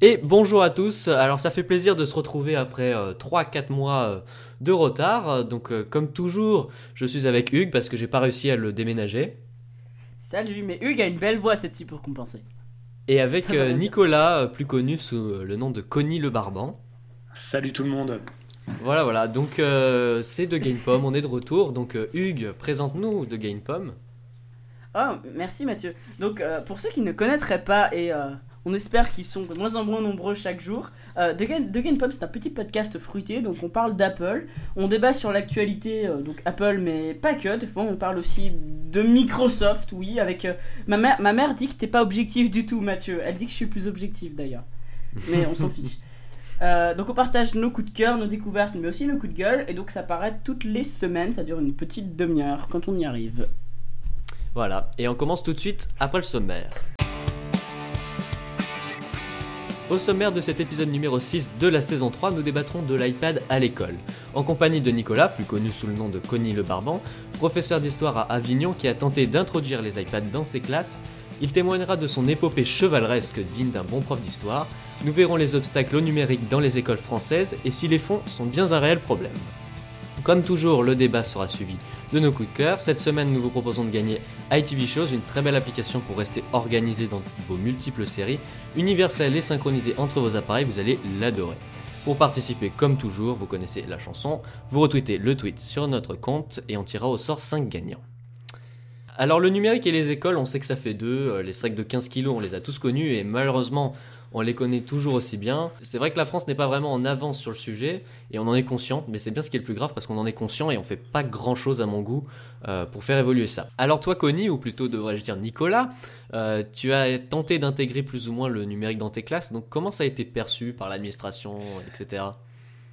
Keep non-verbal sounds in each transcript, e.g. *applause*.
Et bonjour à tous, alors ça fait plaisir de se retrouver après 3-4 mois de retard. Donc comme toujours, je suis avec Hugues parce que j'ai pas réussi à le déménager. Salut, mais Hugues a une belle voix cette ci pour compenser. Et avec Nicolas, plus connu sous le nom de Connie le Barban. Salut tout le monde. Voilà, voilà, donc c'est de Gamepom, on est de retour. Donc Hugues, présente-nous de Gamepom. Oh, merci Mathieu. Donc pour ceux qui ne connaîtraient pas et on espère qu'ils sont de moins en moins nombreux chaque jour. Euh, The, Game, Pop, c'est un petit podcast fruité, donc on parle d'Apple. On débat sur l'actualité, euh, donc Apple, mais pas que. Des fois, on parle aussi de Microsoft, oui. Avec euh, ma, mère, ma mère dit que t'es pas objectif du tout, Mathieu. Elle dit que je suis plus objectif d'ailleurs. Mais on s'en fiche. *laughs* Euh, donc on partage nos coups de cœur, nos découvertes, mais aussi nos coups de gueule. Et donc ça paraît toutes les semaines, ça dure une petite demi-heure quand on y arrive. Voilà, et on commence tout de suite après le sommaire. Au sommaire de cet épisode numéro 6 de la saison 3, nous débattrons de l'iPad à l'école, en compagnie de Nicolas, plus connu sous le nom de Connie le Barban, professeur d'histoire à Avignon qui a tenté d'introduire les iPads dans ses classes. Il témoignera de son épopée chevaleresque digne d'un bon prof d'histoire. Nous verrons les obstacles au numérique dans les écoles françaises et si les fonds sont bien un réel problème. Comme toujours, le débat sera suivi de nos coups de cœur. Cette semaine, nous vous proposons de gagner ITV Shows, une très belle application pour rester organisé dans vos multiples séries, universelle et synchronisée entre vos appareils, vous allez l'adorer. Pour participer, comme toujours, vous connaissez la chanson, vous retweetez le tweet sur notre compte et on tirera au sort 5 gagnants. Alors le numérique et les écoles, on sait que ça fait deux, euh, les sacs de 15 kg, on les a tous connus et malheureusement on les connaît toujours aussi bien. C'est vrai que la France n'est pas vraiment en avance sur le sujet, et on en est conscient, mais c'est bien ce qui est le plus grave parce qu'on en est conscient et on fait pas grand chose à mon goût euh, pour faire évoluer ça. Alors toi Connie, ou plutôt devrais-je dire Nicolas, euh, tu as tenté d'intégrer plus ou moins le numérique dans tes classes, donc comment ça a été perçu par l'administration, etc.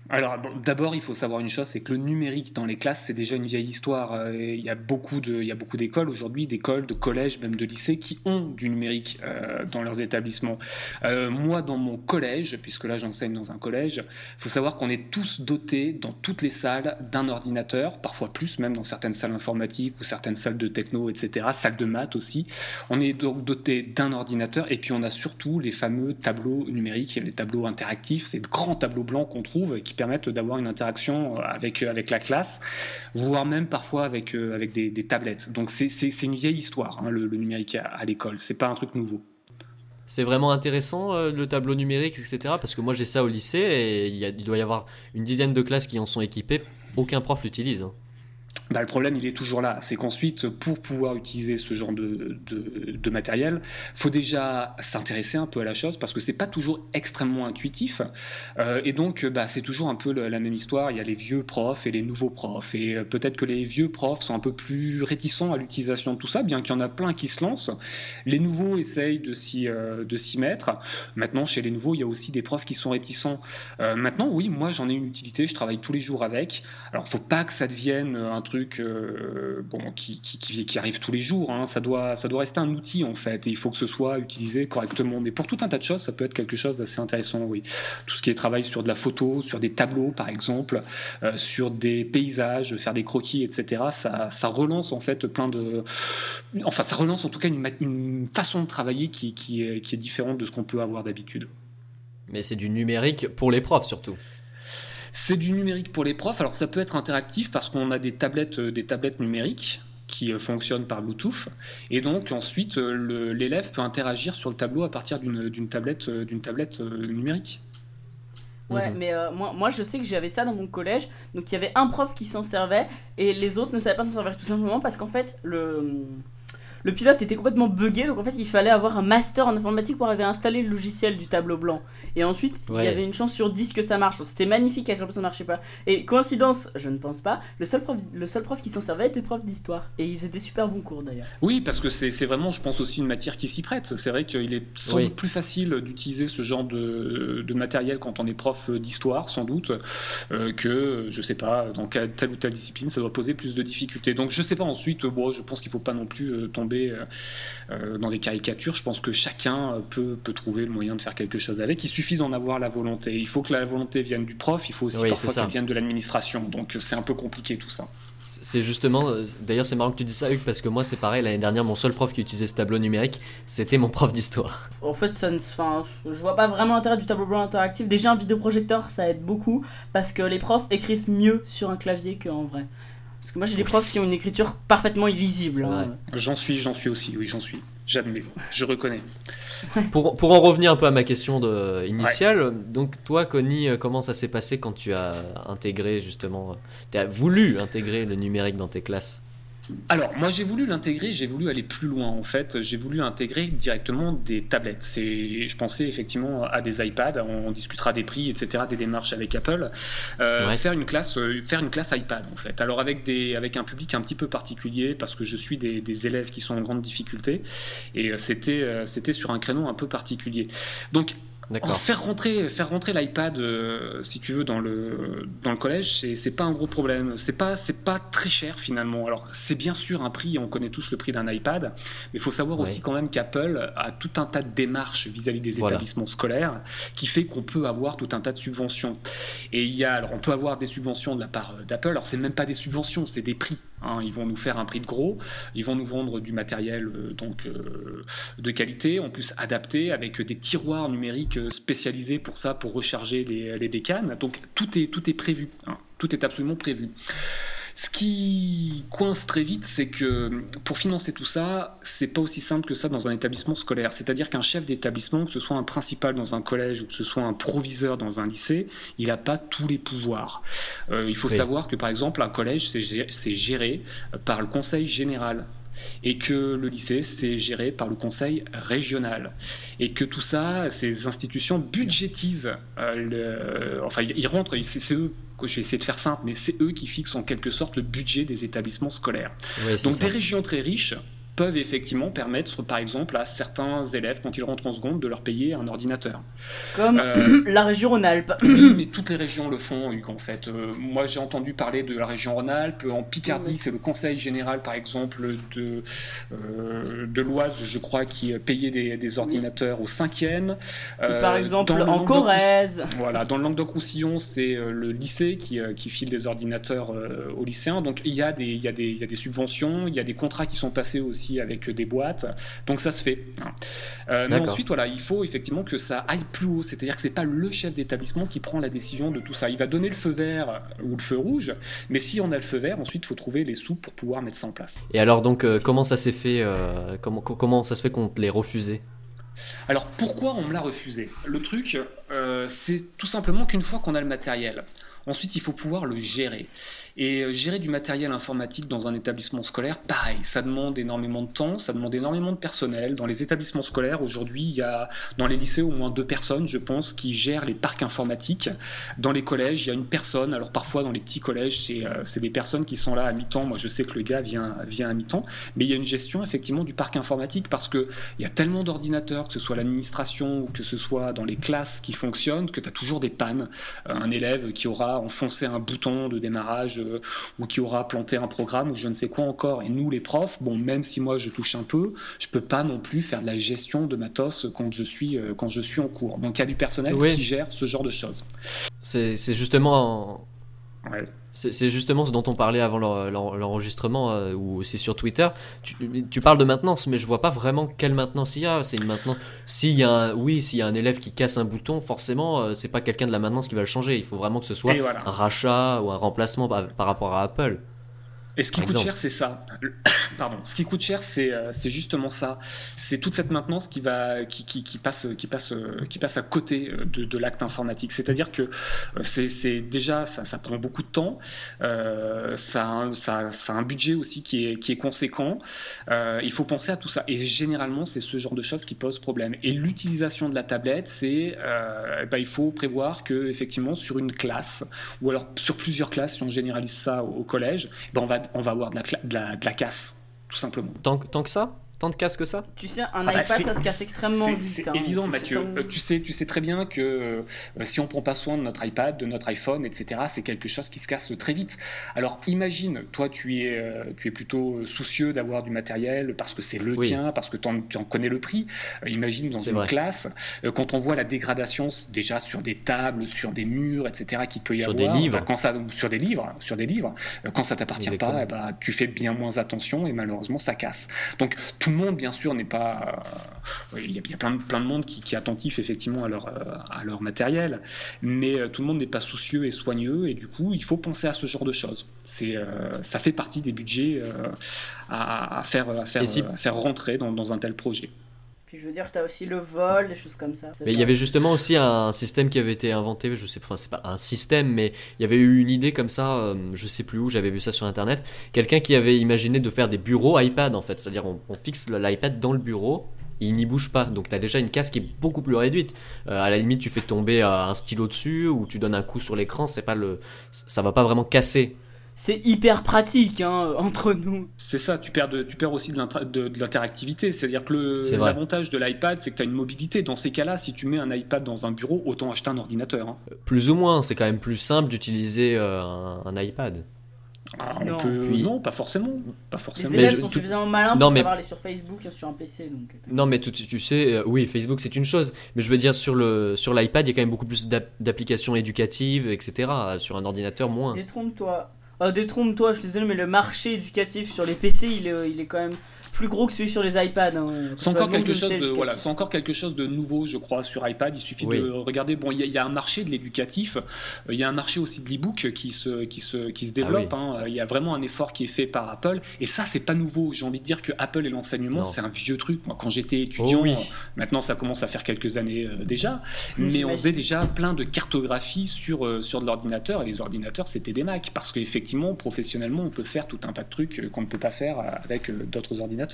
Alors d'abord, il faut savoir une chose, c'est que le numérique dans les classes, c'est déjà une vieille histoire. Euh, il y a beaucoup y a beaucoup d'écoles aujourd'hui, d'écoles, de collèges, même de lycées, qui ont du numérique euh, dans leurs établissements. Euh, moi, dans mon collège, puisque là j'enseigne dans un collège, il faut savoir qu'on est tous dotés dans toutes les salles d'un ordinateur, parfois plus, même dans certaines salles informatiques ou certaines salles de techno, etc., salles de maths aussi. On est donc doté d'un ordinateur et puis on a surtout les fameux tableaux numériques, les tableaux interactifs, ces grands tableaux blancs qu'on trouve qui permettent d'avoir une interaction euh, avec, euh, avec la classe, voire même parfois avec, euh, avec des, tablettes. Donc c'est une vieille histoire, hein, le, numérique à, à l'école, c'est pas un truc nouveau. C'est vraiment intéressant le tableau numérique, etc. Parce que moi j'ai ça au lycée et il, doit y avoir une dizaine de classes qui en sont équipées. Aucun prof l'utilise. Hein. Bah, le problème, il est toujours là. C'est qu'ensuite, pour pouvoir utiliser ce genre de, de, matériel, faut déjà s'intéresser un peu à la chose parce que c'est pas toujours extrêmement intuitif. Euh, et donc, bah, c'est toujours un peu la même histoire. Il y a les vieux profs et les nouveaux profs. Et euh, peut-être que les vieux profs sont un peu plus réticents à l'utilisation de tout ça, bien qu'il y en a plein qui se lancent. Les nouveaux essayent de s'y euh, mettre. Maintenant, chez les nouveaux, il y a aussi des profs qui sont réticents. maintenant, oui, moi, j'en ai une utilité. Je travaille tous les jours avec. Alors, faut pas que ça devienne un truc euh, bon, qui, arrive tous les jours. Hein. Ça, doit, rester un outil en fait, et il faut que ce soit utilisé correctement. Mais pour tout un tas de choses, ça peut être quelque chose d'assez intéressant, oui. Tout ce qui est travail sur de la photo, sur des tableaux par exemple, euh, sur des paysages, faire des croquis, etc. Ça, relance en fait plein de. Enfin, ça relance en tout cas une, façon de travailler qui est différente de ce qu'on peut avoir d'habitude. Mais c'est du numérique pour les profs surtout. C'est du numérique pour les profs. Alors ça peut être interactif parce qu'on a des tablettes, euh, des tablettes numériques qui euh, fonctionnent par Bluetooth. Et donc ensuite, euh, l'élève peut interagir sur le tableau à partir d'une tablette, d'une tablette numérique. Ouais, mhm. mais moi, moi je sais que j'avais ça dans mon collège. Donc il y avait un prof qui s'en servait et les autres ne savaient pas s'en servir tout simplement parce qu'en fait, le le pilote était complètement buggé, donc en fait il fallait avoir un master en informatique pour arriver à installer le logiciel du tableau blanc. Et ensuite, il y avait une chance sur 10 que ça marche. C'était magnifique à quel point ça marchait pas. Et coïncidence, je ne pense pas, le seul prof, le seul prof qui s'en servait était prof d'histoire. Et il faisait des super bons cours d'ailleurs. Oui, parce que c'est vraiment, je pense, aussi une matière qui s'y prête. C'est vrai qu'il est sans doute plus facile d'utiliser ce genre de, de, matériel quand on est prof d'histoire, sans doute, euh, que, je sais pas, dans telle ou telle discipline, ça doit poser plus de difficultés. Donc je sais pas ensuite, bon, je pense qu'il faut pas non plus euh, tomber tomber dans des caricatures. Je pense que chacun peut, peut trouver le moyen de faire quelque chose avec. Il suffit d'en avoir la volonté. Il faut que la volonté vienne du prof, il faut aussi parfois qu'elle vienne de l'administration. Donc c'est un peu compliqué tout ça. C'est justement, d'ailleurs c'est marrant que tu dis ça Hugues, parce que moi c'est pareil, l'année dernière mon seul prof qui utilisait ce tableau numérique, c'était mon prof d'histoire. En fait, ça ne, enfin, je vois pas vraiment l'intérêt du tableau blanc interactif. Déjà un vidéoprojecteur ça aide beaucoup, parce que les profs écrivent mieux sur un clavier qu'en vrai. Parce que moi j'ai des profs qui ont une écriture parfaitement illisible. Hein. J'en suis, j'en suis aussi, oui j'en suis. J'admets, je reconnais. *laughs* Pour, pour, en revenir un peu à ma question de, initiale, donc toi, Connie, euh, comment ça s'est passé quand tu as intégré justement, euh, tu as voulu intégrer le numérique dans tes classes? Alors, moi j'ai voulu l'intégrer, j'ai voulu aller plus loin en fait. J'ai voulu intégrer directement des tablettes. C'est, je pensais effectivement à des iPads. On discutera des prix, etc., des démarches avec Apple. Euh, faire une classe, euh, faire une classe iPad en fait. Alors avec des, avec un public un petit peu particulier parce que je suis des, des élèves qui sont en grande difficulté et euh, c'était, c'était sur un créneau un peu particulier. Donc faire rentrer, faire rentrer l'iPad, euh, si tu veux, dans le, dans le collège, c'est pas un gros problème. C'est pas, pas très cher finalement. Alors, c'est bien sûr un prix, on connaît tous le prix d'un iPad, mais il faut savoir aussi quand même qu'Apple a tout un tas de démarches vis-à-vis des établissements scolaires qui fait qu'on peut avoir tout un tas de subventions. Et il y a, alors, on peut avoir des subventions de la part d'Apple. Alors, c'est même pas des subventions, c'est des prix. Hein. Ils vont nous faire un prix de gros, ils vont nous vendre du matériel euh, donc euh, de qualité, en plus adapté avec des tiroirs numériques spécialisé pour ça, pour recharger les, les décanes. Donc tout est, tout est prévu, hein. tout est absolument prévu. Ce qui coince très vite, c'est que pour financer tout ça, c'est pas aussi simple que ça dans un établissement scolaire. C'est-à-dire qu'un chef d'établissement, que ce soit un principal dans un collège ou que ce soit un proviseur dans un lycée, il n'a pas tous les pouvoirs. Euh, il faut savoir que par exemple, un collège, c'est géré par le conseil général et que le lycée, c'est géré par le conseil régional. Et que tout ça, ces institutions budgétisent, euh, enfin, ils rentrent, c'est eux je vais essayer de faire simple, mais c'est eux qui fixent en quelque sorte le budget des établissements scolaires. Donc des régions très riches peuvent effectivement permettre, par exemple, à certains élèves, quand ils rentrent en seconde, de leur payer un ordinateur. Comme euh, *clears throat* la région Rhône-Alpes. Oui, mais toutes les régions le font, Hugues, en fait. Euh, moi, j'ai entendu parler de la région Rhône-Alpes. En Picardie, c'est le conseil général, par exemple, de, euh, de l'Oise, je crois, qui payait des, ordinateurs au cinquième. par exemple, en Corrèze. Voilà, dans le Languedoc-Roussillon, c'est le lycée qui, qui, file des ordinateurs aux lycéens. Donc, il y, a des, il, y a des, il y a des subventions, il y a des contrats qui sont passés aussi avec des boîtes. Donc ça se fait. Euh, mais ensuite, voilà, il faut effectivement que ça aille plus haut. C'est-à-dire que c'est pas le chef d'établissement qui prend la décision de tout ça. Il va donner le feu vert ou le feu rouge, mais si on a le feu vert, ensuite, il faut trouver les sous pour pouvoir mettre ça en place. Et alors, donc, euh, comment ça s'est fait euh, comment, comment ça se fait qu'on te l'ait refusé? Alors pourquoi on me l'a refusé? Le truc, c'est tout simplement qu'une fois qu'on a le matériel, ensuite il faut pouvoir le gérer. Et euh, gérer du matériel informatique dans un établissement scolaire, pareil, ça demande énormément de temps, ça demande énormément de personnel. Dans les établissements scolaires, aujourd'hui, il y a dans les lycées au moins deux personnes, je pense, qui gèrent les parcs informatiques. Dans les collèges, il y a une personne. Alors parfois, dans les petits collèges, c'est euh, des personnes qui sont là à mi-temps. Moi, je sais que le gars vient, vient à mi-temps. Mais il y a une gestion, effectivement, du parc informatique parce qu'il y a tellement d'ordinateurs, que ce soit l'administration ou que ce soit dans les classes qui fonctionnent, que tu as toujours des pannes. Euh, un élève qui aura enfoncé un bouton de démarrage euh, ou qui aura planté un programme ou je ne sais quoi encore. Et nous, les profs, bon, même si moi je touche un peu, je peux pas non plus faire de la gestion de matos quand je suis, euh, quand je suis en cours. Donc il y a du personnel qui gère ce genre de choses. C'est justement. C'est justement ce dont on parlait avant l'enregistrement euh, ou aussi sur Twitter. Tu, parles de maintenance, mais je vois pas vraiment quelle maintenance il y a. C'est une maintenance. S'il y a un, oui, s'il y a un élève qui casse un bouton, forcément, euh, c'est pas quelqu'un de la maintenance qui va le changer. Il faut vraiment que ce soit un rachat ou un remplacement par rapport à Apple. Et ce qui coûte cher, c'est ça. *coughs* Pardon. Ce qui coûte cher, c'est euh, justement ça. C'est toute cette maintenance qui va qui, qui, qui, passe qui passe qui passe à côté euh, de, de l'acte informatique. C'est-à-dire que euh, c'est déjà ça, ça, prend beaucoup de temps. Euh, ça, ça, ça, a un budget aussi qui est qui est conséquent. Euh, il faut penser à tout ça. Et généralement, c'est ce genre de choses qui posent problème. Et l'utilisation de la tablette, c'est euh, bah, il faut prévoir que effectivement sur une classe ou alors sur plusieurs classes, si on généralise ça au, collège, bah, on va on va avoir de la, de la, casse, tout simplement. Tant que ça? Tant de casse que ça Tu sais, un Ah bah, iPad, ça se casse extrêmement vite. c'est hein. évident, C'est Mathieu. un- Euh, tu, sais, tu sais très bien que euh, si on prend pas soin de notre iPad, de notre iPhone, etc., c'est quelque chose qui se casse très vite. Alors imagine, toi, tu es, euh, tu es plutôt soucieux d'avoir du matériel parce que c'est le Oui. tien, parce que tu en, connais le prix. Euh, imagine dans C'est une vrai. classe, euh, quand on voit la dégradation déjà sur des tables, sur des murs, etc., qu'il peut y Sur avoir, des livres. bah, quand ça, sur des livres, sur des livres, euh, quand ça t'appartient Exactement. pas, ben, tu fais bien moins attention et malheureusement ça casse. Donc tout le monde, bien sûr, n'est pas. euh, Il y a, il y a plein, de, plein de monde qui, qui est attentif effectivement à leur, euh, à leur matériel, mais euh, tout le monde n'est pas soucieux et soigneux, et du coup, il faut penser à ce genre de choses. C'est, ça fait partie des budgets à, à faire, à, faire, si- à faire rentrer dans, dans un tel projet. Puis je veux dire, t'as aussi le vol, des choses comme ça. Mais il y avait justement aussi un système qui avait été inventé, je sais pas, enfin c'est pas un système, mais il y avait eu une idée comme ça, euh, je sais plus où, j'avais vu ça sur internet. Quelqu'un qui avait imaginé de faire des bureaux iPad en fait, c'est-à-dire on, on fixe l'iPad dans le bureau. Il n'y bouge pas, donc tu as déjà une casse qui est beaucoup plus réduite. Euh, à la limite, tu fais tomber euh, un stylo dessus ou tu donnes un coup sur l'écran, c'est pas le, ça va pas vraiment casser. C'est hyper pratique, hein, *laughs* entre nous. C'est ça, tu perds, de, tu perds aussi de l'interactivité. C'est-à-dire que l'avantage de l'iPad, c'est que tu as une mobilité. Dans ces cas-là, si tu mets un iPad dans un bureau, autant acheter un ordinateur. hein. Plus ou moins, c'est quand même plus simple d'utiliser euh, un, un iPad. Ah, on Non. peut- Puis- non, pas forcément. Pas Les forcément. Mais élèves je- sont tout- suffisamment malins Non, pour mais- savoir aller sur Facebook et sur un PC. Donc... euh, Non, mais tu sais, euh, oui, Facebook c'est une chose, mais je veux dire sur le sur l'iPad, il y a quand même beaucoup plus d'app- d'applications éducatives, etc. Sur un ordinateur, moins. Détrompe-toi. Euh, détrompe-toi, je suis désolé, mais le marché éducatif sur les PC, il est, il est quand même plus gros que celui sur les iPads. hein. C'est encore, quelque chose de, voilà, encore quelque chose de nouveau, je crois, sur iPad. Il suffit Oui. de regarder. Bon, il y, a- il y a un marché de l'éducatif. Il y a un marché aussi de l'e-book qui se, qui se, qui se développe. Ah hein. Il y a vraiment un effort qui est fait par Apple. Et ça, c'est pas nouveau. J'ai envie de dire que Apple et l'enseignement, c'est un vieux truc. Moi, quand j'étais étudiant, Oh oui. maintenant ça commence à faire quelques années euh, déjà, Oui, mais on faisait déjà plein de cartographie sur, euh, sur de l'ordinateur. Et les ordinateurs, c'était des Macs. Parce qu'effectivement, professionnellement, on peut faire tout un tas de trucs euh, qu'on ne peut pas faire avec euh, d'autres ordinateurs.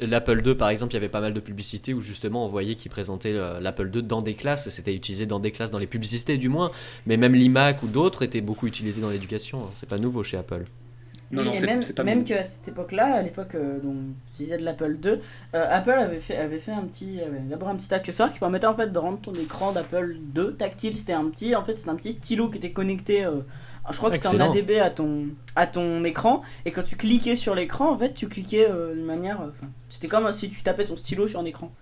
L'Apple II, par exemple, il y avait pas mal de publicités où justement on voyait qu'ils présentaient euh, l'Apple II dans des classes, et c'était utilisé dans des classes, dans les publicités du moins, mais même l'iMac ou d'autres étaient beaucoup utilisés dans l'éducation. hein. C'est pas nouveau chez Apple. Non, Oui, non, et même, pas même qu'à cette époque-là, à l'époque euh, dont tu disais de l'Apple II, euh, Apple avait fait, avait fait un petit, avait élaboré un petit accessoire qui permettait en fait de rendre ton écran d'Apple II tactile. C'était un petit, en fait, c'était un petit stylo qui était connecté. euh, je crois que c'était en Excellent. ADB à ton, à ton écran. Et quand tu cliquais sur l'écran, en fait, tu cliquais euh, de manière. euh, c'était comme si tu tapais ton stylo sur un écran.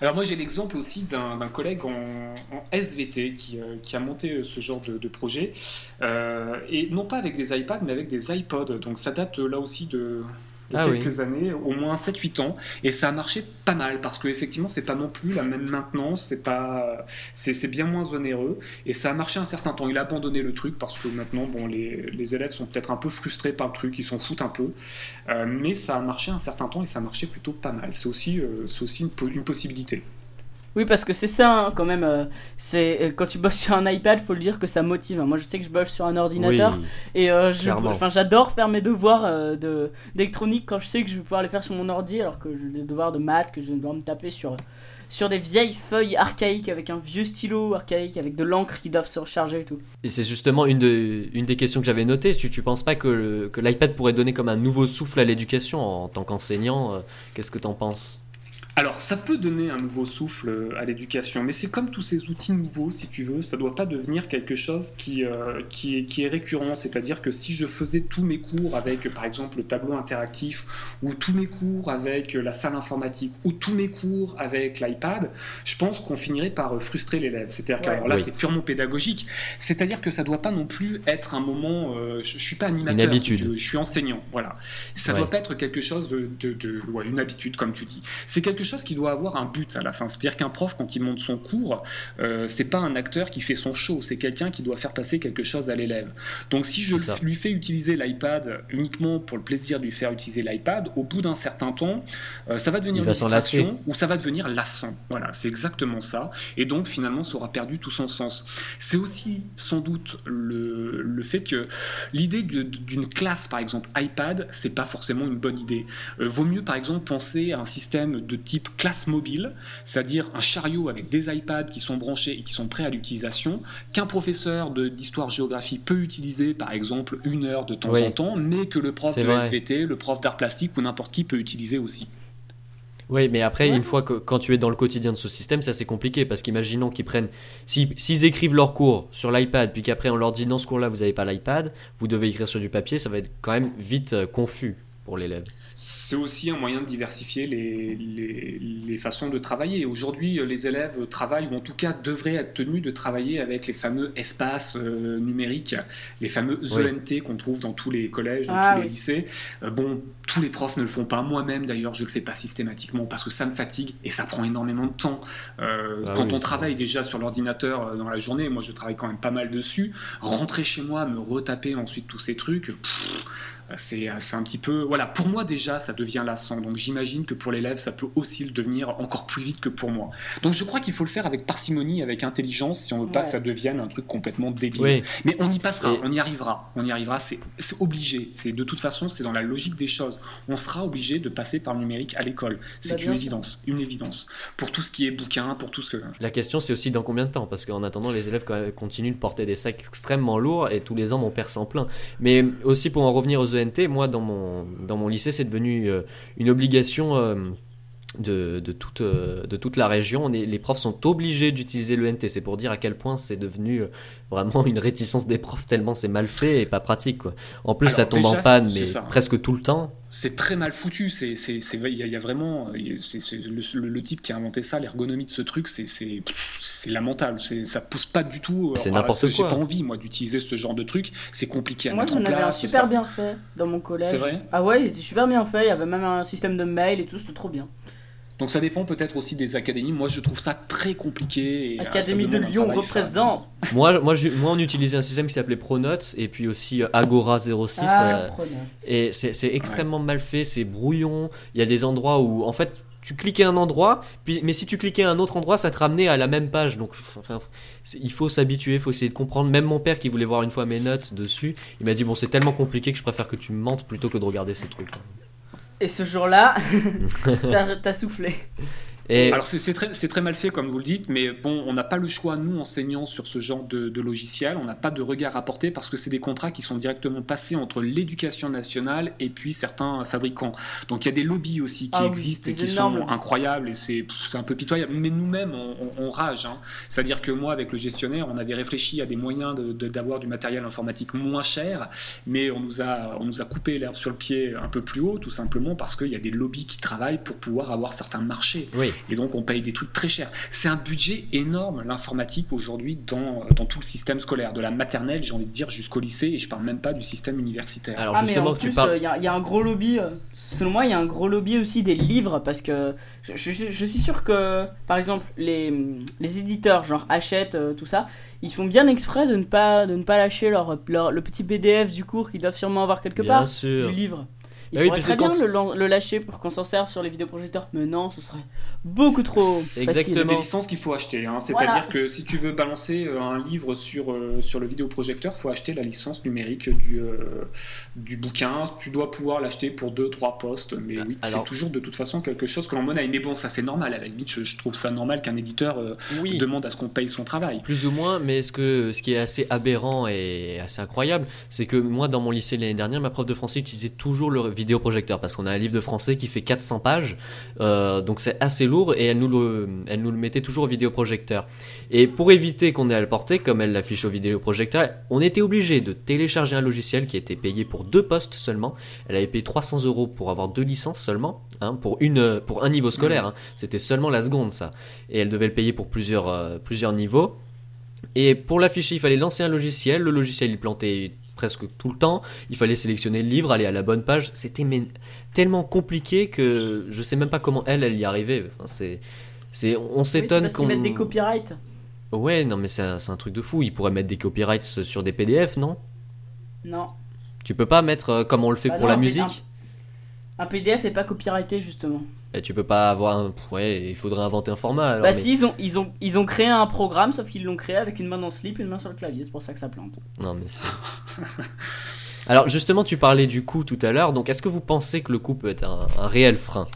Alors moi j'ai l'exemple aussi d'un collègue en, en SVT qui, euh, qui a monté euh, ce genre de, de projet, Euh, et non pas avec des iPads mais avec des iPods, donc ça date euh, là aussi de, de Ah oui. quelques années, au moins 7-8 ans, et ça a marché pas mal, parce qu'effectivement c'est pas non plus la même maintenance, c'est pas c'est c'est bien moins onéreux, et ça a marché un certain temps. Il a abandonné le truc parce que maintenant bon les, les élèves sont peut-être un peu frustrés par le truc, ils s'en foutent un peu, Euh, mais ça a marché un certain temps et ça a marché plutôt pas mal. C'est aussi, euh, c'est aussi une possibilité. Oui, parce que c'est ça, hein, quand même. euh, c'est euh, quand tu bosses *laughs* sur un iPad, faut le dire que ça motive. hein. Moi, je sais que je bosse sur un ordinateur. Oui. Et euh, je- Clairement. enfin, j'adore faire mes devoirs euh, de d'électronique quand je sais que je vais pouvoir les faire sur mon ordi, alors que j'ai des devoirs de maths que je dois me taper sur sur des vieilles feuilles archaïques avec un vieux stylo archaïque avec de l'encre qui doivent se recharger et tout. Et c'est justement une, de, une des questions que j'avais notées. Tu, tu penses pas que, le- que l'iPad pourrait donner comme un nouveau souffle à l'éducation en tant qu'enseignant euh, Qu'est-ce que t'en penses? Alors, ça peut donner un nouveau souffle euh, à l'éducation, mais c'est comme tous ces outils nouveaux, si tu veux, ça doit pas devenir quelque chose qui, euh, qui, est, qui est récurrent. C'est-à-dire que si je faisais tous mes cours avec, par exemple, le tableau interactif, ou tous mes cours avec euh, la salle informatique, ou tous mes cours avec l'iPad, je pense qu'on finirait par frustrer l'élève. C'est-à-dire que alors là, Oui. c'est purement pédagogique. C'est-à-dire que ça doit pas non plus être un moment. euh, je, je suis pas animateur, Une habitude. si tu veux, je suis enseignant. Voilà. Ça Ouais. doit pas être quelque chose de, de, de- ouais, une habitude, comme tu dis. C'est quelque chose qui doit avoir un but à la fin. C'est-à-dire qu'un prof, quand il monte son cours, euh, c'est pas un acteur qui fait son show, c'est quelqu'un qui doit faire passer quelque chose à l'élève. Donc si je lui fais utiliser l'iPad uniquement pour le plaisir de lui faire utiliser l'iPad, au bout d'un certain temps, euh, ça va devenir une distraction ou ça va devenir lassant. Voilà, c'est exactement ça. Et donc finalement, ça aura perdu tout son sens. C'est aussi sans doute le, le fait que l'idée d'une classe, par exemple iPad, c'est pas forcément une bonne idée. Euh, vaut mieux par exemple penser à un système de type classe mobile, c'est-à-dire un chariot avec des iPads qui sont branchés et qui sont prêts à l'utilisation, qu'un professeur de- d'histoire-géographie peut utiliser par exemple une heure de temps Oui. en temps, mais que le prof de vrai. SVT, le prof d'art plastique ou n'importe qui peut utiliser aussi. Oui, mais après, Ouais. une fois que quand tu es dans le quotidien de ce système, ça c'est compliqué parce qu'imaginons qu'ils prennent, si- s'ils écrivent leur cours sur l'iPad, puis qu'après on leur dit dans ce cours-là vous n'avez pas l'iPad, vous devez écrire sur du papier, ça va être quand même vite euh, confus pour l'élève. C'est aussi un moyen de diversifier les, les, les façons de travailler. Aujourd'hui, euh, les élèves travaillent, ou en tout cas devraient être tenus de travailler avec les fameux espaces euh, numériques, les fameux Oui. ENT qu'on trouve dans tous les collèges, dans Ah tous les oui. lycées. Euh, bon, tous les profs ne le font pas. Moi-même, d'ailleurs, je le fais pas systématiquement parce que ça me fatigue et ça prend énormément de temps. Euh, Ah quand oui, on travaille déjà sur l'ordinateur euh, dans la journée, moi je travaille quand même pas mal dessus, rentrer chez moi, me retaper ensuite tous ces trucs, pff, c'est c'est un petit peu... Voilà, pour moi déjà, ça devient lassant. Donc j'imagine que pour l'élève, ça peut aussi le devenir encore plus vite que pour moi. Donc je crois qu'il faut le faire avec parcimonie, avec intelligence, si on veut pas Ouais. que ça devienne un truc complètement débile. Oui, Mais on y passera, Et- on y arrivera, on y arrivera, c'est obligé. C'est de toute façon, c'est dans la logique des choses. On sera obligé de passer par le numérique à l'école. C'est Bah, une évidence, une évidence. Pour tout ce qui est bouquin, pour tout ce que. la question c'est aussi dans combien de temps? Parce qu'en attendant les élèves continuent de porter des sacs extrêmement lourds et tous les ans mon père s'en plaint. Mais aussi pour en revenir aux Moi dans mon, dans mon lycée c'est devenu euh, une obligation. euh, de, de, toute, euh, de toute la région, les profs sont obligés d'utiliser l'ENT. C'est pour dire à quel point c'est devenu vraiment une réticence des profs tellement c'est mal fait et pas pratique. Quoi. En plus, Alors, ça tombe déjà, en panne, mais ça. presque tout le temps. C'est très mal foutu. C'est, c'est, c'est- il y, a- il y a vraiment, euh, c'est, le, le- le type qui a inventé ça, l'ergonomie de ce truc, c'est, c'est, pff, c'est lamentable. C'est, ça pousse pas du tout. C'est Alors, n'importe ça, J'ai quoi. pas envie moi d'utiliser ce genre de truc. C'est compliqué à Moi, mettre en j'en avais un place. super ça- bien fait dans mon collège. C'est vrai? Ah ouais, il était super bien fait. Il y avait même un système de mail et tout, c'était trop bien. Donc ça dépend peut-être aussi des académies. Moi, je trouve ça très compliqué. et, euh, Académie de Lyon représente. Moi, moi, j'ai- moi, on utilisait un système qui s'appait Pronote et puis aussi euh, Agora 06. Ah, euh. Et c'est extrêmement mal fait, c'est brouillon. Il y a des endroits où, en fait, tu cliquais un endroit, puis, mais si tu cliquais à un autre endroit, ça te ramenait à la même page. Donc, enfin, il faut s'habituer, il faut essayer de comprendre. Même mon père qui voulait voir une fois mes notes dessus, il m'a dit Bon, c'est tellement compliqué que je préfère que tu me mentes plutôt que de regarder ces trucs. Et ce jour-là, *laughs* t'as t'as soufflé. Et Alors c'est très, c'est très mal fait comme vous le dites, mais bon, on n'a pas le choix, nous, enseignants, sur ce genre de, de logiciel, on n'a pas de regard à porter parce que c'est des contrats qui sont directement passés entre l'éducation nationale et puis certains fabricants. Donc il y a des lobbies aussi qui Ah oui, existent et qui énormes sont incroyables et c'est un peu pitoyable. Mais nous-mêmes, on, on- on rage. hein. C'est-à-dire que moi, avec le gestionnaire, on avait réfléchi à des moyens de- de- d'avoir du matériel informatique moins cher, mais on nous a, on nous a coupé l'herbe sur le pied un peu plus haut, tout simplement parce qu'il y a des lobbies qui travaillent pour pouvoir avoir certains marchés. oui, Et donc on paye des trucs très chers. C'est un budget énorme, l'informatique aujourd'hui, dans, dans tout le système scolaire, de la maternelle, j'ai envie de dire, jusqu'au lycée, et je parle même pas du système universitaire. alors ah, mais justement, en que tu plus, parles. il y, a- y a un gros lobby. euh, selon moi, il y a un gros lobby aussi des livres parce que je, je- je suis sûr que, par exemple, les, les éditeurs, genre Hachette, euh, tout ça, ils font bien exprès de ne pas, de ne pas lâcher leur, leur- le petit PDF du cours qu'ils doivent sûrement avoir quelque Bien part sûr. du livre. Ils Bah oui, pourraient parce très bien le, lan- le lâcher pour qu'on s'en serve sur les vidéoprojecteurs, mais non, ce serait beaucoup trop facile. C'est Exactement. des licences qu'il faut acheter. hein. C'est-à-dire Voilà. que si tu veux balancer euh, un livre sur, euh, sur le vidéoprojecteur, il faut acheter la licence numérique du, euh, du bouquin. Tu dois pouvoir l'acheter pour 2-3 postes. Mais oui, Alors- c'est toujours de toute façon quelque chose que l'on monnaie. Mais bon, ça c'est normal. À la limite, je, je trouve ça normal qu'un éditeur euh, Oui. demande à ce qu'on paye son travail. Plus ou moins, mais ce, que, ce qui est assez aberrant et assez incroyable, c'est que moi, dans mon lycée l'année dernière, ma prof de français utilisait toujours le vidéoprojecteur parce qu'on a un livre de français qui fait 400 pages, euh, donc c'est assez lourd et elle nous, le, mettait toujours au vidéoprojecteur. Et pour éviter qu'on ait à le porter, comme elle l'affiche au vidéoprojecteur, on était obligé de télécharger un logiciel qui était payé pour deux postes seulement. Elle avait payé 300 euros pour avoir deux licences seulement, hein, pour un niveau scolaire. hein. C'était seulement la seconde, ça. Et elle devait le payer pour plusieurs, euh, plusieurs niveaux. Et pour l'afficher, il fallait lancer un logiciel. Le logiciel, il plantait presque tout le temps. Il fallait sélectionner le livre, aller à la bonne page. C'était mais, tellement compliqué que je sais même pas comment elle, elle y arrivait. Enfin, c'est, c'est, on Oui, s'étonne parce qu'on. mettent des copyrights. Ouais, non, mais c'est un, c'est un truc de fou. Ils pourraient mettre des copyrights sur des PDF, non? Non. Tu peux pas mettre euh, comme on le fait Bah pour non, la musique? Un PDF est pas copyrighté justement. Et Tu peux pas avoir un. Ouais, il faudrait inventer un format. Alors, bah mais- si, ils ont, ils, ont, ils ont créé un programme, sauf qu'ils l'ont créé avec une main dans le slip et une main sur le clavier, c'est pour ça que ça plante. Non, mais c'est. *laughs* Alors justement, tu parlais du coût tout à l'heure. Donc, est-ce que vous pensez que le coût peut être un, un réel frein?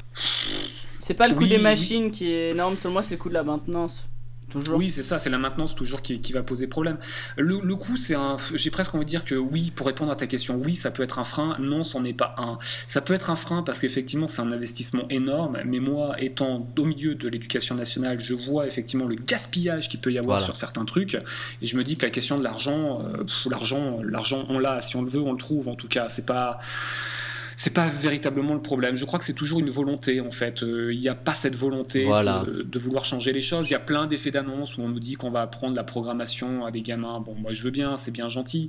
C'est pas le coût Oui, des machines qui est énorme, seulement c'est le coût de la maintenance. Toujours. Oui, c'est ça, c'est la maintenance toujours qui, qui va poser problème. Le, le coût, c'est un. J'ai presque envie de dire que oui, pour répondre à ta question, oui, ça peut être un frein. Non, c'en est pas un. Ça peut être un frein parce qu'effectivement, c'est un investissement énorme. Mais moi, étant au milieu de l'éducation nationale, je vois effectivement le gaspillage qu'il peut y avoir Voilà. sur certains trucs. Et je me dis que la question de l'argent, euh, l'argent, l'argent, on l'a. Si on le veut, on le trouve. En tout cas, c'est pas c'est pas véritablement le problème. Je crois que c'est toujours une volonté en fait. Euh, Il n'y a pas cette volonté Voilà. de, de vouloir changer les choses. Il y a plein d'effets d'annonce où on nous dit qu'on va apprendre la programmation à des gamins. Bon, moi je veux bien, c'est bien gentil,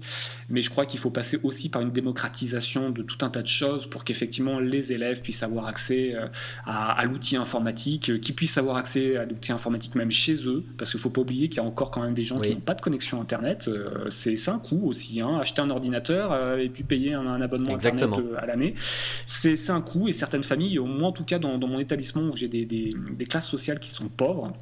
mais je crois qu'il faut passer aussi par une démocratisation de tout un tas de choses pour qu'effectivement les élèves puissent avoir accès euh, à, à l'outil informatique, euh, qu'ils puissent avoir accès à l'outil informatique même chez eux, parce qu'il faut pas oublier qu'il y a encore quand même des gens Oui. qui n'ont pas de connexion internet. Euh, c'est un coût aussi, hein. acheter un ordinateur euh, et puis payer un, un abonnement Exactement. internet euh, à l'année c'est un coût et certaines familles, au moins en tout cas dans, mon établissement où j'ai des classes sociales qui sont pauvres,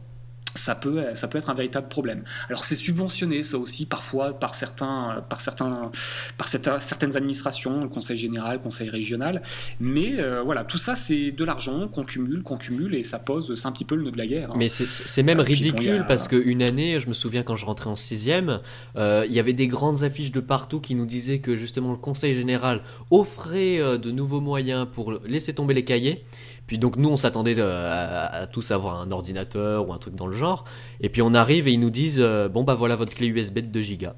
ça peut, ça peut être un véritable problème. Alors c'est subventionné ça aussi parfois par certains, par certains, par certains- certaines administrations, le conseil général, le conseil régional, mais euh, voilà tout ça c'est de l'argent qu'on cumule, qu'on cumule et ça pose, c'est un petit peu le nœud de la guerre. hein. Mais c'est- même Ah, puis bon, ridicule y a- parce qu'une année, je me souviens quand je rentrais en sixième, euh, il y avait des grandes affiches de partout qui nous disaient que justement le Conseil général offrait euh, de nouveaux moyens pour laisser tomber les cahiers. Puis donc nous on s'attendait euh, à, tous avoir un ordinateur ou un truc dans le genre. Et puis on arrive et ils nous disent euh, bon bah voilà votre clé USB de 2 gigas.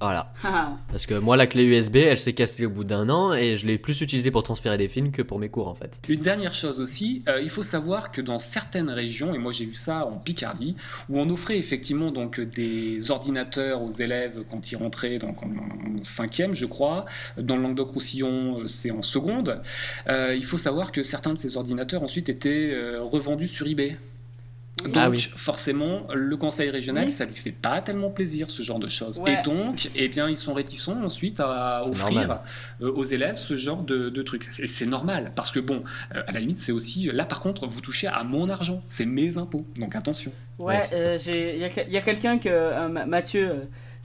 Voilà. *laughs* Parce que moi la clé USB elle s'est cassée au bout d'un an et je l'ai plus utilisée pour transférer des films que pour mes cours en fait. Une dernière chose aussi, euh, il faut savoir que dans certaines régions, et moi j'ai vu ça en Picardie, où on offrait effectivement donc des ordinateurs aux élèves quand ils rentraient donc en, en cinquième, je crois. Dans le Languedoc-Roussillon, euh, c'est en seconde. Euh, il faut savoir que certains de ces ordinateurs ensuite étaient euh, revendus sur eBay. Donc, Ah oui. forcément, le conseil régional, Oui. ça lui fait pas tellement plaisir ce genre de choses. Ouais. Et donc, eh bien, ils sont réticents ensuite à offrir normal. euh, aux élèves ce genre de, de trucs. Et c'est normal, parce que bon, euh, à la limite, c'est aussi. Là, par contre, vous touchez à mon argent, c'est mes impôts, donc attention. Ouais, euh, il y a, quelqu'un que euh, Ma- Mathieu, euh,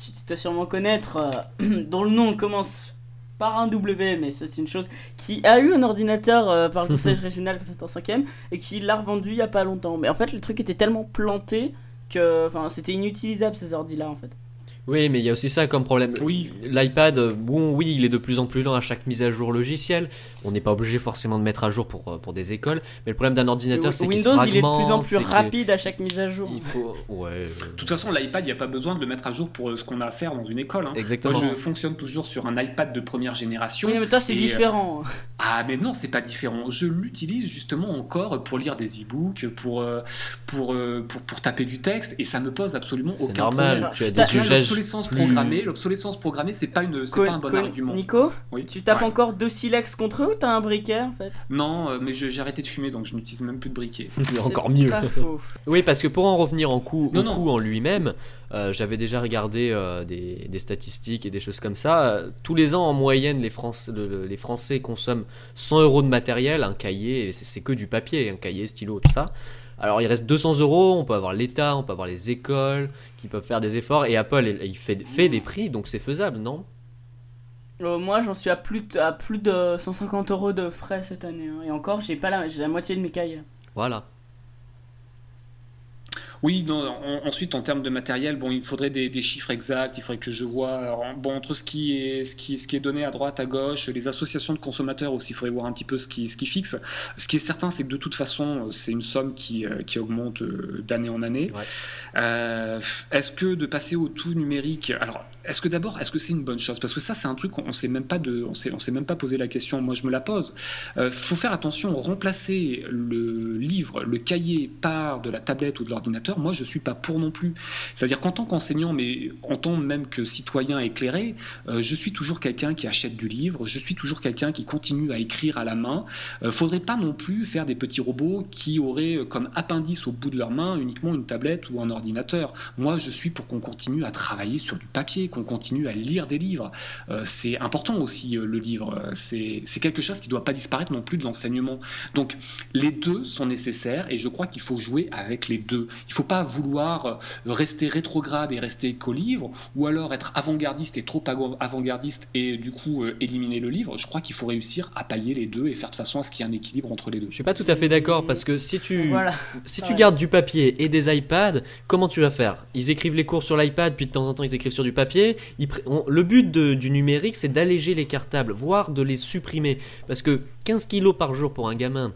tu tu dois sûrement connaître, euh, *clears throat* dont le nom commence par un W, mais ça c'est une chose, qui a eu un ordinateur euh, par le *laughs* conseil régional quand c'était en cinquième et qui l'a revendu il y a pas longtemps. Mais en fait, le truc était tellement planté que, enfin, c'était inutilisable ces ordi là en fait. Oui, mais il y a aussi ça comme problème. Oui. L'iPad, euh, bon, oui, il est de plus en plus lent à chaque mise à jour logicielle. On n'est pas obligé forcément de mettre à jour pour, euh, pour des écoles. Mais le problème d'un ordinateur, c'est Windows il est de plus en plus rapide à chaque mise à jour. Il faut. Ouais. euh, De toute façon, l'iPad, il n'y a pas besoin de le mettre à jour pour ce qu'on a à faire dans une école. hein. Exactement. Moi, je fonctionne toujours sur un iPad de première génération. Oui, mais toi c'est Et, différent. Ah, mais non, c'est pas différent. Je l'utilise justement encore pour lire des e-books, pour, pour, pour, pour taper du texte, et ça me pose absolument C'est aucun normal. problème. Tu as des usages. L'obsolescence plus- programmée, l'obsolescence programmée, c'est pas une, c'est pas un bon co- argument. Nico, Oui. tu tapes Ouais. encore deux silex contre eux ou t'as un briquet en fait? Non, euh, mais je- j'ai arrêté de fumer, donc je n'utilise même plus de briquet. *laughs* Encore C'est mieux. Pas faux. Oui, parce que pour en revenir en coup, Non, au non. coup en lui-même, euh, j'avais déjà regardé euh, des, des statistiques et des choses comme ça. Tous les ans, en moyenne, les, le- le- les Français consomment 100 euros de matériel, un cahier, c'est c'est que du papier, un cahier, stylo, tout ça. Alors il reste 200 euros, on peut avoir l'État, on peut avoir les écoles qui peuvent faire des efforts, et Apple, il fait, fait des prix, donc c'est faisable, non? Euh, moi, j'en suis à plus, de, à plus de 150 euros de frais cette année. hein. Et encore, j'ai pas la, j'ai la moitié de mes cahiers. Voilà. Oui, non, en- ensuite en termes de matériel, bon, il faudrait des, des chiffres exacts, il faudrait que je vois alors, bon, entre ce qui, est, ce, qui, ce qui est donné à droite, à gauche, les associations de consommateurs aussi, il faudrait voir un petit peu ce qui, ce qui fixe. Ce qui est certain, c'est que de toute façon, c'est une somme qui, euh, qui augmente euh, d'année en année. Ouais. Euh, est-ce que de passer au tout numérique, alors est-ce que d'abord, est-ce que c'est une bonne chose? Parce que ça, c'est un truc qu'on on sait même pas de, on s'est même pas posé la question. Moi, je me la pose. Euh, faut faire attention. Remplacer le livre, le cahier par de la tablette ou de l'ordinateur. Moi, je suis pas pour non plus. C'est-à-dire qu'en tant qu'enseignant, mais en tant même que citoyen éclairé, euh, je suis toujours quelqu'un qui achète du livre. Je suis toujours quelqu'un qui continue à écrire à la main. Euh, faudrait pas non plus faire des petits robots qui auraient comme appendice au bout de leur main uniquement une tablette ou un ordinateur. Moi, je suis pour qu'on continue à travailler sur du papier, qu'on continue à lire des livres. c'est important aussi le livre. C'est quelque chose qui ne doit pas disparaître non plus de l'enseignement. Donc les deux sont nécessaires et je crois qu'il faut jouer avec les deux. Il ne faut pas vouloir rester rétrograde et rester qu'au livre, ou alors être avant-gardiste et trop avant-gardiste et du coup éliminer le livre. Je crois qu'il faut réussir à pallier les deux et faire de façon à ce qu'il y ait un équilibre entre les deux. Je suis pas tout à fait d'accord parce que si tu, si tu gardes du papier et des iPads, comment tu vas faire? Ils écrivent les cours sur l'iPad, puis de temps en temps ils écrivent sur du papier. Le but du numérique, c'est d'alléger les cartables, voire de les supprimer. Parce que 15 kilos par jour pour un gamin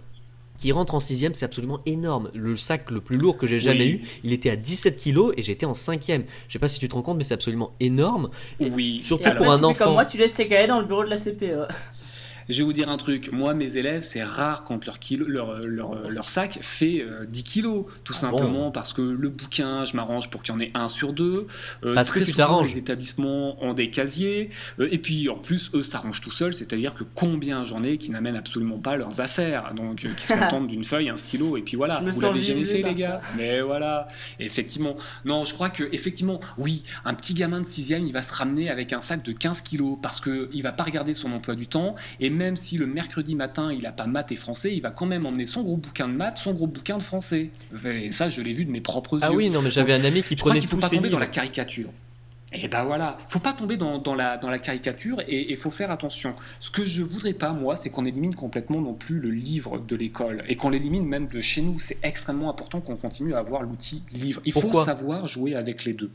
qui rentre en sixième, c'est absolument énorme. Le sac le plus lourd que j'ai jamais eu, il était à 17 kilos et j'étais en cinquième. Je sais pas si tu te rends compte, mais c'est absolument énorme. Oui. Surtout pour un enfant. Comme moi, tu laisses tes cahiers dans le bureau de la CPE. Je vais vous dire un truc, moi mes élèves, c'est rare quand leur, kilo, leur, leur, sac fait 10 euh, kilos, tout ah simplement parce que le bouquin, je m'arrange pour qu'il y en ait un sur deux. Euh, parce que tu t'arranges. Les établissements ont des casiers, euh, et puis en plus, eux s'arrangent tout seuls, c'est-à-dire que combien j'en ai qui n'amènent absolument pas leurs affaires, donc qui se *laughs* contentent d'une feuille, un stylo, et puis voilà. Je vous l'avez jamais fait, les gars. Mais voilà, effectivement. Non, je crois que effectivement, oui, un petit gamin de 6 il va se ramener avec un sac de 15 kilos parce qu'il va pas regarder son emploi du temps, et même si le mercredi matin il n'a pas maths et français, il va quand même emmener son gros bouquin de maths, son gros bouquin de français. Et ça, je l'ai vu de mes propres ah yeux. Ah oui, non, mais j'avais un ami qui prenait qu'il faut pas tomber dans la caricature. Et ben voilà, faut pas tomber dans, la, dans la caricature et il faut faire attention. Ce que je voudrais pas, moi, c'est qu'on élimine complètement non plus le livre de l'école et qu'on l'élimine même de chez nous. C'est extrêmement important qu'on continue à avoir l'outil livre. Il faut savoir jouer avec les deux.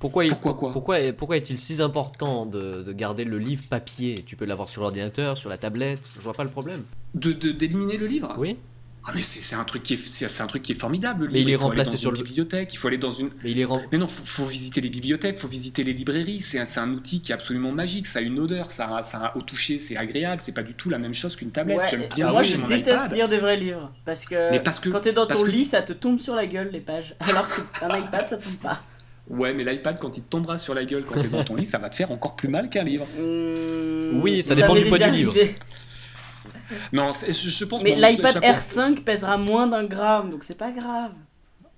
Pourquoi, pourquoi, pourquoi, est-il si important de, garder le livre papier? Tu peux l'avoir sur l'ordinateur, sur la tablette, je vois pas le problème. De d'éliminer le livre? Oui. Ah mais c'est un truc qui est c'est un truc qui est formidable. Le mais il est remplacé sur la bibliothèque. Il faut aller dans une. Mais il est Mais non, faut, faut, visiter les bibliothèques, faut visiter les librairies. C'est un, un, outil qui est absolument magique. Ça a une odeur, ça, ça au toucher, c'est agréable. C'est pas du tout la même chose qu'une tablette. J'aime bien. Moi, je déteste lire des vrais livres parce que, mais parce que quand t'es dans ton lit, ça te tombe sur la gueule les pages, *laughs* alors qu'un iPad, ça tombe pas. Ouais, mais l'iPad, quand il te tombera sur la gueule quand t'es dans ton lit, ça va te faire encore plus mal qu'un livre. Mmh, oui, ça, dépend du poids du livre. Non, je, pense. Mais l'iPad R5 pèsera moins d'un gramme, donc c'est pas grave.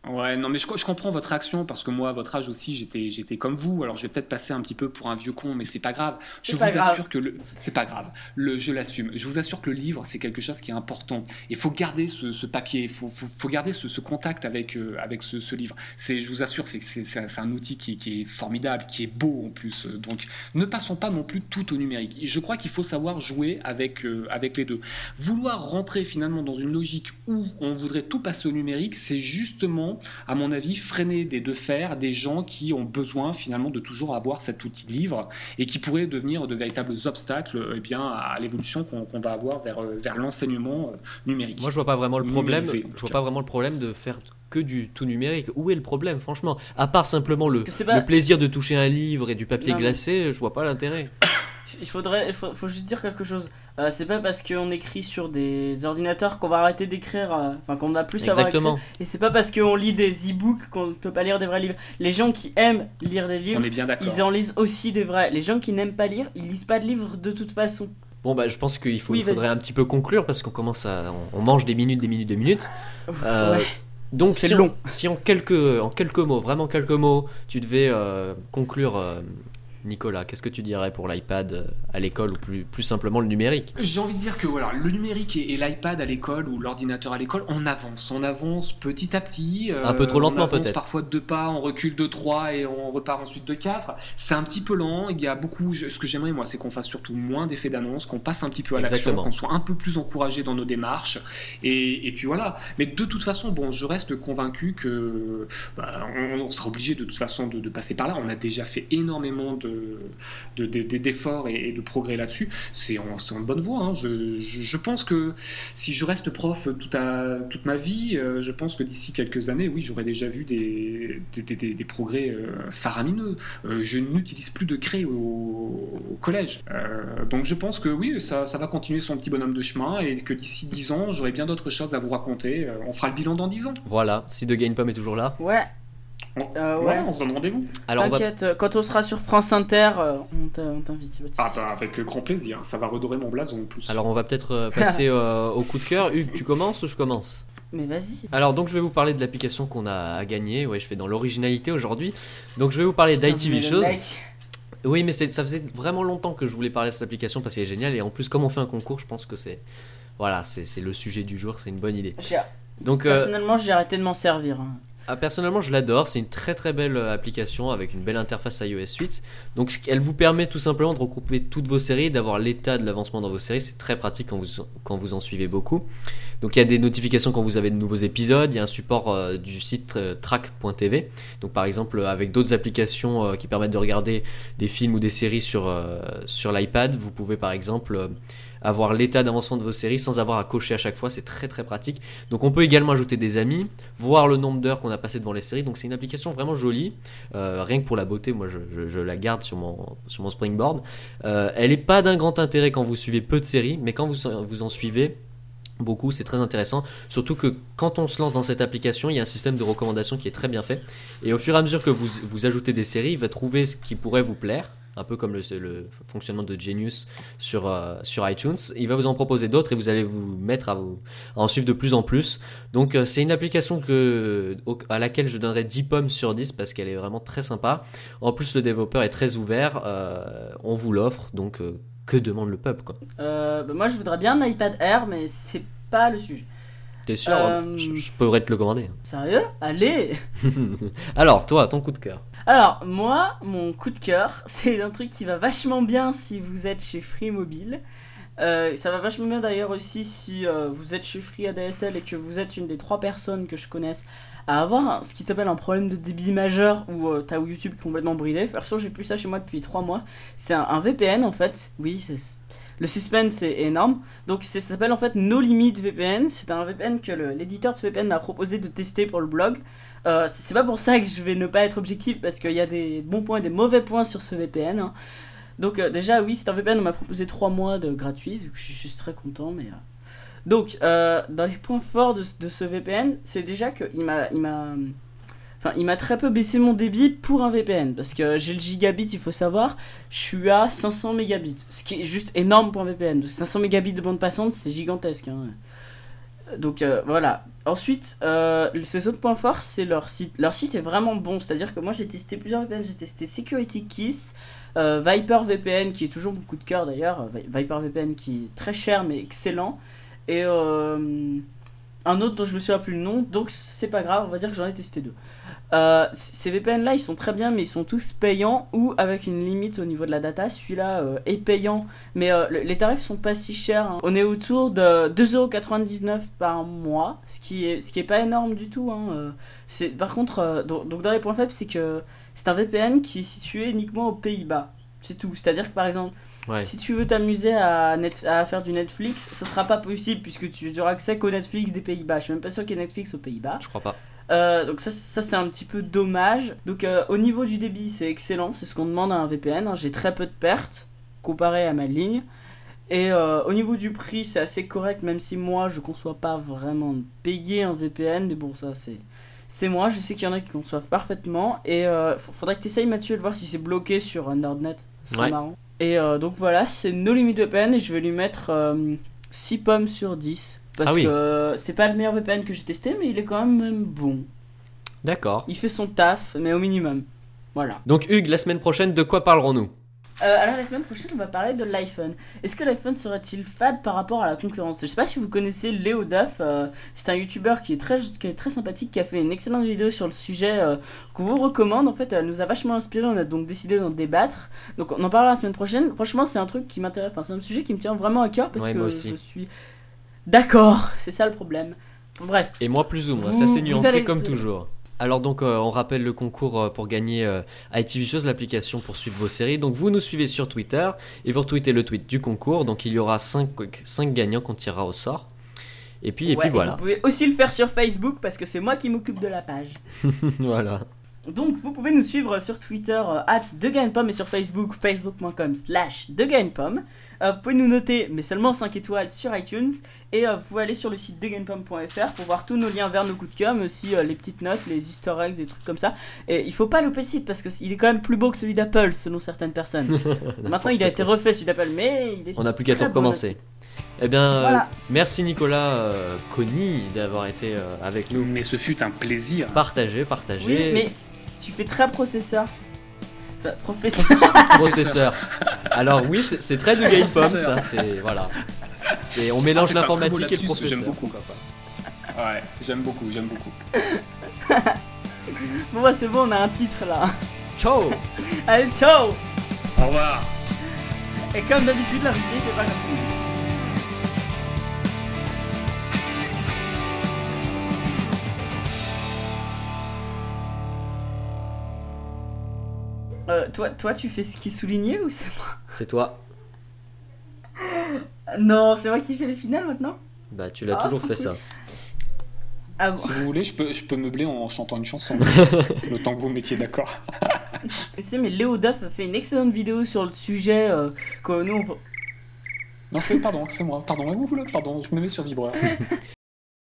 Ouais, non, mais je, je, comprends votre réaction parce que moi, à votre âge aussi, j'étais, j'étais comme vous. Alors, je vais peut-être passer un petit peu pour un vieux con, mais c'est pas grave. Je vous assure que le, c'est pas grave. Le, je l'assume. Je vous assure que le livre, c'est quelque chose qui est important. Il faut garder ce, papier. Il faut, faut, garder ce, contact avec, euh, avec ce, livre. C'est, je vous assure, c'est, c'est, c'est un outil qui, qui, est formidable, qui est beau en plus. Donc, ne passons pas non plus tout au numérique. Je crois qu'il faut savoir jouer avec, euh, avec les deux. Vouloir rentrer finalement dans une logique où on voudrait tout passer au numérique, c'est justement à mon avis, freiner des deux fers des gens qui ont besoin finalement de toujours avoir cet outil de livre et qui pourraient devenir de véritables obstacles eh bien, à l'évolution qu'on va avoir vers, euh, vers l'enseignement euh, numérique. Moi, je vois pas vraiment le problème. Je vois pas vraiment le problème de faire que du tout numérique. Où est le problème, franchement? À part simplement le, le, plaisir de toucher un livre et du papier glacé, je vois pas l'intérêt *coughs* il faudrait, il faut, juste dire quelque chose. Euh, c'est pas parce qu'on écrit sur des ordinateurs qu'on va arrêter d'écrire, euh, enfin qu'on a plus savoir écrire. Et c'est pas parce qu'on lit des e-books qu'on ne peut pas lire des vrais livres. Les gens qui aiment lire des livres, ils en lisent aussi des vrais. Les gens qui n'aiment pas lire, ils lisent pas de livres de toute façon. Bon bah je pense qu'il faut, faudrait un petit peu conclure parce qu'on commence à, on, mange des minutes, des minutes, des minutes. Euh, donc c'est long. si en quelques, en quelques mots, vraiment quelques mots, tu devais conclure Nicolas, qu'est-ce que tu dirais pour l'iPad euh, à l'école ou plus, plus simplement le numérique? J'ai envie de dire que voilà, le numérique et, l'iPad à l'école ou l'ordinateur à l'école, on avance, on avance petit à petit. Euh, un peu trop lentement peut-être. Parfois de deux pas, on recule de trois et on repart ensuite de quatre. C'est un petit peu lent. Il y a beaucoup. Ce que j'aimerais moi, c'est qu'on fasse surtout moins d'effets d'annonce, qu'on passe un petit peu à l'action, qu'on soit un peu plus encouragé dans nos démarches. Et, puis voilà. Mais de toute façon, bon, je reste convaincu que bah, on, sera obligé de toute façon de passer par là. On a déjà fait énormément de d'efforts et, de progrès là-dessus, c'est en, en, bonne voie. Hein. Je, pense que si je reste prof toute, toute ma vie, euh, je pense que d'ici quelques années, oui, j'aurais déjà vu des, des, progrès euh, faramineux. Euh, je n'utilise plus de craie au, collège. donc je pense que oui, ça, ça, va continuer son petit bonhomme de chemin et que d'ici 10 ans, j'aurai bien d'autres choses à vous raconter. on fera le bilan dans 10 ans. Voilà, si De Gain Pomme est toujours là. Ouais. Euh, ouais. on se donne rendez-vous. T'inquiète, euh, quand on sera sur France Inter, euh, on t'invite. Ah bah avec grand plaisir, ça va redorer mon blason en plus. Alors on va peut-être passer *laughs* au coup de cœur. Hugues, tu commences ou je commence? Mais vas-y. Alors donc je vais vous parler de l'application qu'on a à gagner. Ouais, je fais dans l'originalité aujourd'hui. Donc je vais vous parler d'ITV Shows. Oui, mais ça faisait vraiment longtemps que je voulais parler de cette application parce qu'elle est géniale. Et en plus, comme on fait un concours, je pense que c'est voilà, c'est le sujet du jour. C'est une bonne idée. Donc euh, Personnellement, j'ai arrêté de m'en servir. Ah, personnellement, je l'adore. C'est une très très belle euh, application avec une belle interface iOS 8. Donc, elle vous permet tout simplement de regrouper toutes vos séries, d'avoir l'état de l'avancement dans vos séries. C'est très pratique quand vous, en suivez beaucoup. Donc, il y a des notifications quand vous avez de nouveaux épisodes. Il y a un support euh, du site euh, track.tv. Donc, par exemple, avec d'autres applications qui permettent de regarder des films ou des séries sur, l'iPad, vous pouvez par exemple avoir l'état d'avancement de vos séries sans avoir à cocher à chaque fois. C'est très très pratique. Donc, on peut également ajouter des amis, voir le nombre d'heures qu'on a passé devant les séries. Donc c'est une application vraiment jolie. Euh, rien que pour la beauté, moi je, la garde sur mon, sur mon springboard. Euh, elle n'est pas d'un grand intérêt quand vous suivez peu de séries, mais quand vous, vous en suivez beaucoup, c'est très intéressant. Surtout que quand on se lance dans cette application, il y a un système de recommandation qui est très bien fait. Et au fur et à mesure que vous, vous ajoutez des séries, il va trouver ce qui pourrait vous plaire. Un peu comme le, fonctionnement de Genius sur, euh, sur iTunes. Il va vous en proposer d'autres et vous allez vous mettre à, vous, en suivre de plus en plus. Donc euh, c'est une application à laquelle je donnerais 10 pommes sur 10 parce qu'elle est vraiment très sympa. En plus le développeur est très ouvert, euh, on vous l'offre, donc que demande le peuple quoi bah, moi, je voudrais bien un iPad Air, mais c'est pas le sujet. T'es sûr? Euh, je, je pourrais te le commander. Sérieux? Allez *laughs* Alors toi, ton coup de cœur. Alors, moi, mon coup de cœur, *laughs* c'est un truc qui va vachement bien si vous êtes chez Free Mobile. Euh, ça va vachement bien d'ailleurs aussi si euh, vous êtes chez Free ADSL et que vous êtes une des trois personnes que je connaisse à avoir ce qui s'appelle un problème de débit majeur où euh, t'as YouTube complètement bridé. Perso, j'ai plus ça chez moi depuis 3 mois. C'est un, VPN en fait. Oui, le suspense est énorme. Donc ça s'appelle en fait No Limit VPN. C'est un VPN que l'éditeur de ce VPN m'a proposé de tester pour le blog. Euh, c'est pas pour ça que je vais ne pas être objectif parce qu'il y a des bons points et des mauvais points sur ce VPN. hein. Donc euh, déjà oui c'est un VPN on m'a proposé 3 mois de gratuit donc je suis juste très content mais... euh, Donc euh, dans les points forts de, de ce VPN c'est déjà qu'il m'a... Il m'a... Enfin, il m'a très peu baissé mon débit pour un VPN parce que j'ai le gigabit, il faut savoir, je suis à 500 mégabits, ce qui est juste énorme pour un VPN. Parce que 500 mégabits de bande passante, c'est gigantesque. hein. Donc voilà. Ensuite, ces autres points forts, c'est leur site. Leur site est vraiment bon, c'est-à-dire que moi j'ai testé plusieurs VPN, j'ai testé Security Kiss, Viper VPN qui est toujours mon coup de cœur d'ailleurs, euh, Vi- Viper VPN qui est très cher mais excellent, et euh, un autre dont je me souviens plus le nom, donc c'est pas grave, on va dire que j'en ai testé deux. Euh, ces VPN là ils sont très bien mais ils sont tous payants ou avec une limite au niveau de la data. Celui-là euh, est payant mais euh, le- les tarifs sont pas si chers. hein. On est autour de 2,99€ par mois, ce qui est, ce qui est pas énorme du tout. hein. Euh, par contre, euh, donc, donc dans les points faibles c'est que c'est un VPN qui est situé uniquement aux Pays-Bas. C'est tout. C'est-à-dire que par exemple Ouais. si tu veux t'amuser à, net- à faire du Netflix, ce sera pas possible puisque tu n'auras accès qu'au Netflix des Pays-Bas. Je suis même pas sûr qu'il y ait Netflix aux Pays-Bas. Je crois pas. Euh, donc ça, ça c'est un petit peu dommage. Donc euh, au niveau du débit, c'est excellent, c'est ce qu'on demande à un VPN. hein. J'ai très peu de pertes comparé à ma ligne. Et euh, au niveau du prix, c'est assez correct, même si moi je conçois pas vraiment de payer un VPN. Mais bon, ça c'est c'est moi. Je sais qu'il y en a qui conçoivent parfaitement. Et euh, faudrait que tu essayes Mathieu de voir si c'est bloqué sur un Nordnet. Ce serait Ouais. marrant. Et euh, donc voilà, c'est No Limit VPN et je vais lui mettre euh, 6 pommes sur 10. Parce Ah oui. que euh, c'est pas le meilleur VPN que j'ai testé, mais il est quand même bon. D'accord. Il fait son taf, mais au minimum. Voilà. Donc Hugues, la semaine prochaine, de quoi parlerons-nous? Euh, alors la semaine prochaine, on va parler de l'iPhone. Est-ce que l'iPhone serait-il fade par rapport à la concurrence? Je sais pas si vous connaissez Léo Duff. euh, c'est un YouTuber qui est très qui est très sympathique, qui a fait une excellente vidéo sur le sujet euh, qu'on vous recommande. En fait, elle nous a vachement inspiré. On a donc décidé d'en débattre. Donc on en parlera la semaine prochaine. Franchement, c'est un truc qui m'intéresse. Enfin, c'est un sujet qui me tient vraiment à cœur parce Ouais, que je suis d'accord. C'est ça le problème. Bref. Et moi plus ou moins, Vous- ça c'est nuancé allez- comme toujours. Alors donc euh, on rappelle le concours euh, pour gagner euh, ITV Shows, l'application pour suivre vos séries. Donc vous nous suivez sur Twitter et vous retweetez le tweet du concours. Donc il y aura 5, gagnants qu'on tirera au sort. Et puis, et Ouais, puis voilà. Vous pouvez aussi le faire sur Facebook parce que c'est moi qui m'occupe de la page. *laughs* voilà. Donc vous pouvez nous suivre sur Twitter euh, at DeGainPom et sur Facebook facebook.com slash DeGainPom. Euh, vous pouvez nous noter mais seulement 5 étoiles sur iTunes et euh, vous pouvez aller sur le site DeGainPom.fr pour voir tous nos liens vers nos coups de cœur mais aussi euh, les petites notes, les easter eggs et trucs comme ça. Et il faut pas louper le site parce qu'il est quand même plus beau que celui d'Apple selon certaines personnes. *laughs* Maintenant il a été refait celui d'Apple mais il est On n'a plus qu'à tout recommencer. Eh bien, euh, Voilà. merci Nicolas euh, Conny d'avoir été euh, avec nous. Mais ce fut un plaisir. Partagé, partagé. Oui, mais tu- fais très processeur. Enfin, professeur. processeur. *laughs* Alors oui, c'est très de Game Pomme, ça. C'est voilà. C'est on Ah, mélange beau l'informatique et le professeur. J'aime beaucoup. Ouais, j'aime beaucoup, j'aime beaucoup. *laughs* bon, bah, c'est bon, on a un titre là. Ciao. Allez, ciao Au revoir. Et comme d'habitude, l'invité il fait pas comme tout. Euh, toi, toi, tu fais ce qui est souligné ou c'est moi C'est toi. Non, c'est moi qui fais les finales maintenant Bah tu l'as Ah, toujours fait cool. ça. Ah bon Si vous voulez, je peux, je peux meubler en chantant une chanson. *laughs* le temps que vous mettiez d'accord. *laughs* Tu sais, mais Léo Duff a fait une excellente vidéo sur le sujet euh, que nous on... Non, c'est pardon, c'est moi. Pardon, vous voulez, pardon, je me mets sur vibreur. *laughs*